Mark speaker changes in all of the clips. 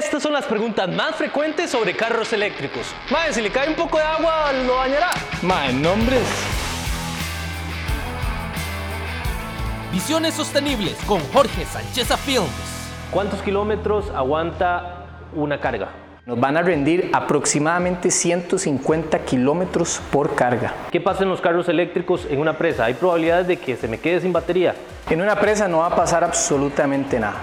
Speaker 1: Estas son las preguntas más frecuentes sobre carros eléctricos. Mae, si le cae un poco de agua, lo dañará.
Speaker 2: Mae, nombres.
Speaker 3: Visiones sostenibles con Jorge Sánchez Films.
Speaker 1: ¿Cuántos kilómetros aguanta una carga?
Speaker 2: Nos van a rendir aproximadamente 150 kilómetros por carga.
Speaker 1: ¿Qué pasa en los carros eléctricos en una presa? ¿Hay probabilidades de que se me quede sin batería?
Speaker 2: En una presa no va a pasar absolutamente nada.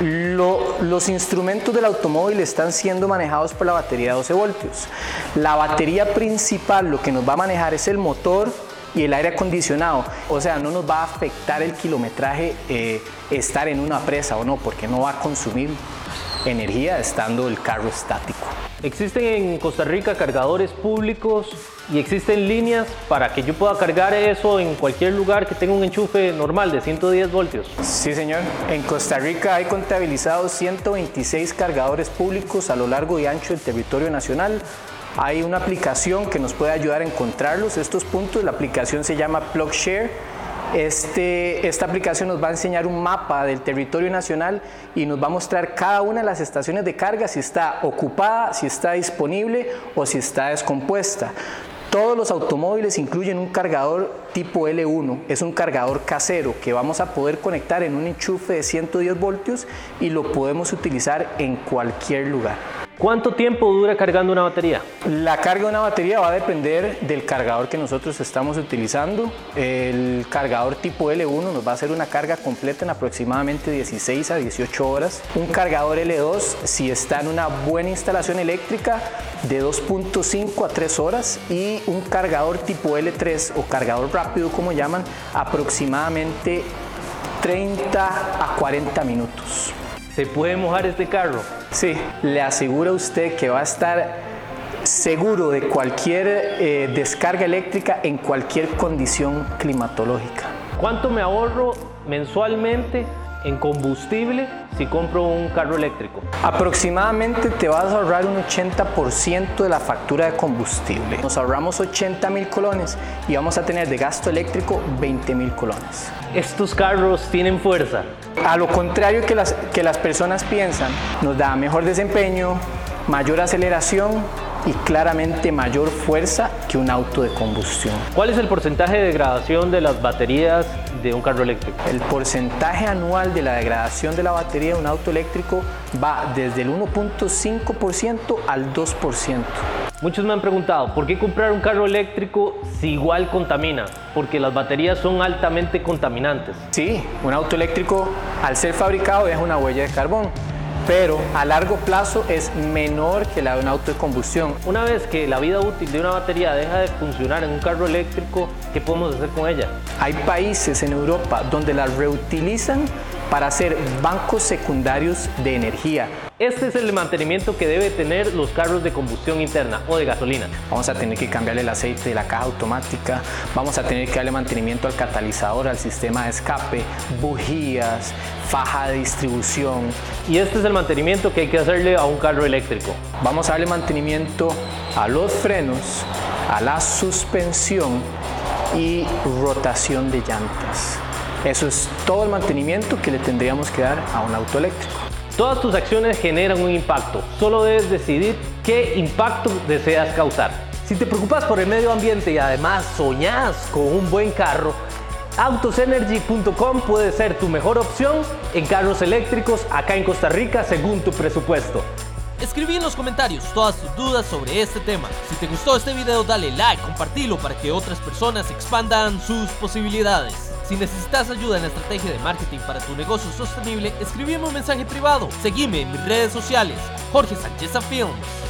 Speaker 2: Lo- los instrumentos del automóvil están siendo manejados por la batería de 12 voltios. La batería principal lo que nos va a manejar es el motor y el aire acondicionado. O sea, no nos va a afectar el kilometraje eh, estar en una presa o no, porque no va a consumir energía estando el carro estático.
Speaker 1: Existen en Costa Rica cargadores públicos y existen líneas para que yo pueda cargar eso en cualquier lugar que tenga un enchufe normal de 110 voltios.
Speaker 2: Sí, señor. En Costa Rica hay contabilizados 126 cargadores públicos a lo largo y ancho del territorio nacional. Hay una aplicación que nos puede ayudar a encontrarlos, estos puntos. La aplicación se llama PlugShare. Este, esta aplicación nos va a enseñar un mapa del territorio nacional y nos va a mostrar cada una de las estaciones de carga, si está ocupada, si está disponible o si está descompuesta. Todos los automóviles incluyen un cargador tipo L1, es un cargador casero que vamos a poder conectar en un enchufe de 110 voltios y lo podemos utilizar en cualquier lugar.
Speaker 1: ¿Cuánto tiempo dura cargando una batería?
Speaker 2: La carga de una batería va a depender del cargador que nosotros estamos utilizando. El cargador tipo L1 nos va a hacer una carga completa en aproximadamente 16 a 18 horas. Un cargador L2, si está en una buena instalación eléctrica, de 2.5 a 3 horas. Y un cargador tipo L3 o cargador rápido, como llaman, aproximadamente 30 a 40 minutos.
Speaker 1: ¿Se puede mojar este carro?
Speaker 2: Sí, le aseguro a usted que va a estar seguro de cualquier eh, descarga eléctrica en cualquier condición climatológica.
Speaker 1: ¿Cuánto me ahorro mensualmente en combustible si compro un carro eléctrico?
Speaker 2: Aproximadamente te vas a ahorrar un 80% de la factura de combustible. Nos ahorramos 80 mil colones y vamos a tener de gasto eléctrico 20 mil colones.
Speaker 1: Estos carros tienen fuerza.
Speaker 2: A lo contrario que las, que las personas piensan, nos da mejor desempeño, mayor aceleración y claramente mayor fuerza que un auto de combustión.
Speaker 1: ¿Cuál es el porcentaje de degradación de las baterías de un carro eléctrico?
Speaker 2: El porcentaje anual de la degradación de la batería de un auto eléctrico va desde el 1.5% al 2%.
Speaker 1: Muchos me han preguntado, ¿por qué comprar un carro eléctrico si igual contamina? Porque las baterías son altamente contaminantes.
Speaker 2: Sí, un auto eléctrico al ser fabricado deja una huella de carbón, pero a largo plazo es menor que la de un auto de combustión.
Speaker 1: Una vez que la vida útil de una batería deja de funcionar en un carro eléctrico, ¿qué podemos hacer con ella?
Speaker 2: Hay países en Europa donde las reutilizan para hacer bancos secundarios de energía.
Speaker 1: Este es el mantenimiento que debe tener los carros de combustión interna o de gasolina.
Speaker 2: Vamos a tener que cambiarle el aceite de la caja automática, vamos a tener que darle mantenimiento al catalizador, al sistema de escape, bujías, faja de distribución.
Speaker 1: Y este es el mantenimiento que hay que hacerle a un carro eléctrico.
Speaker 2: Vamos a darle mantenimiento a los frenos, a la suspensión y rotación de llantas. Eso es todo el mantenimiento que le tendríamos que dar a un auto eléctrico.
Speaker 1: Todas tus acciones generan un impacto. Solo debes decidir qué impacto deseas causar. Si te preocupas por el medio ambiente y además soñás con un buen carro, autosenergy.com puede ser tu mejor opción en carros eléctricos acá en Costa Rica según tu presupuesto.
Speaker 3: Escribí en los comentarios todas tus dudas sobre este tema. Si te gustó este video dale like, compartilo para que otras personas expandan sus posibilidades. Si necesitas ayuda en la estrategia de marketing para tu negocio sostenible, escríbeme un mensaje privado. Seguime en mis redes sociales, Jorge Sánchez Films.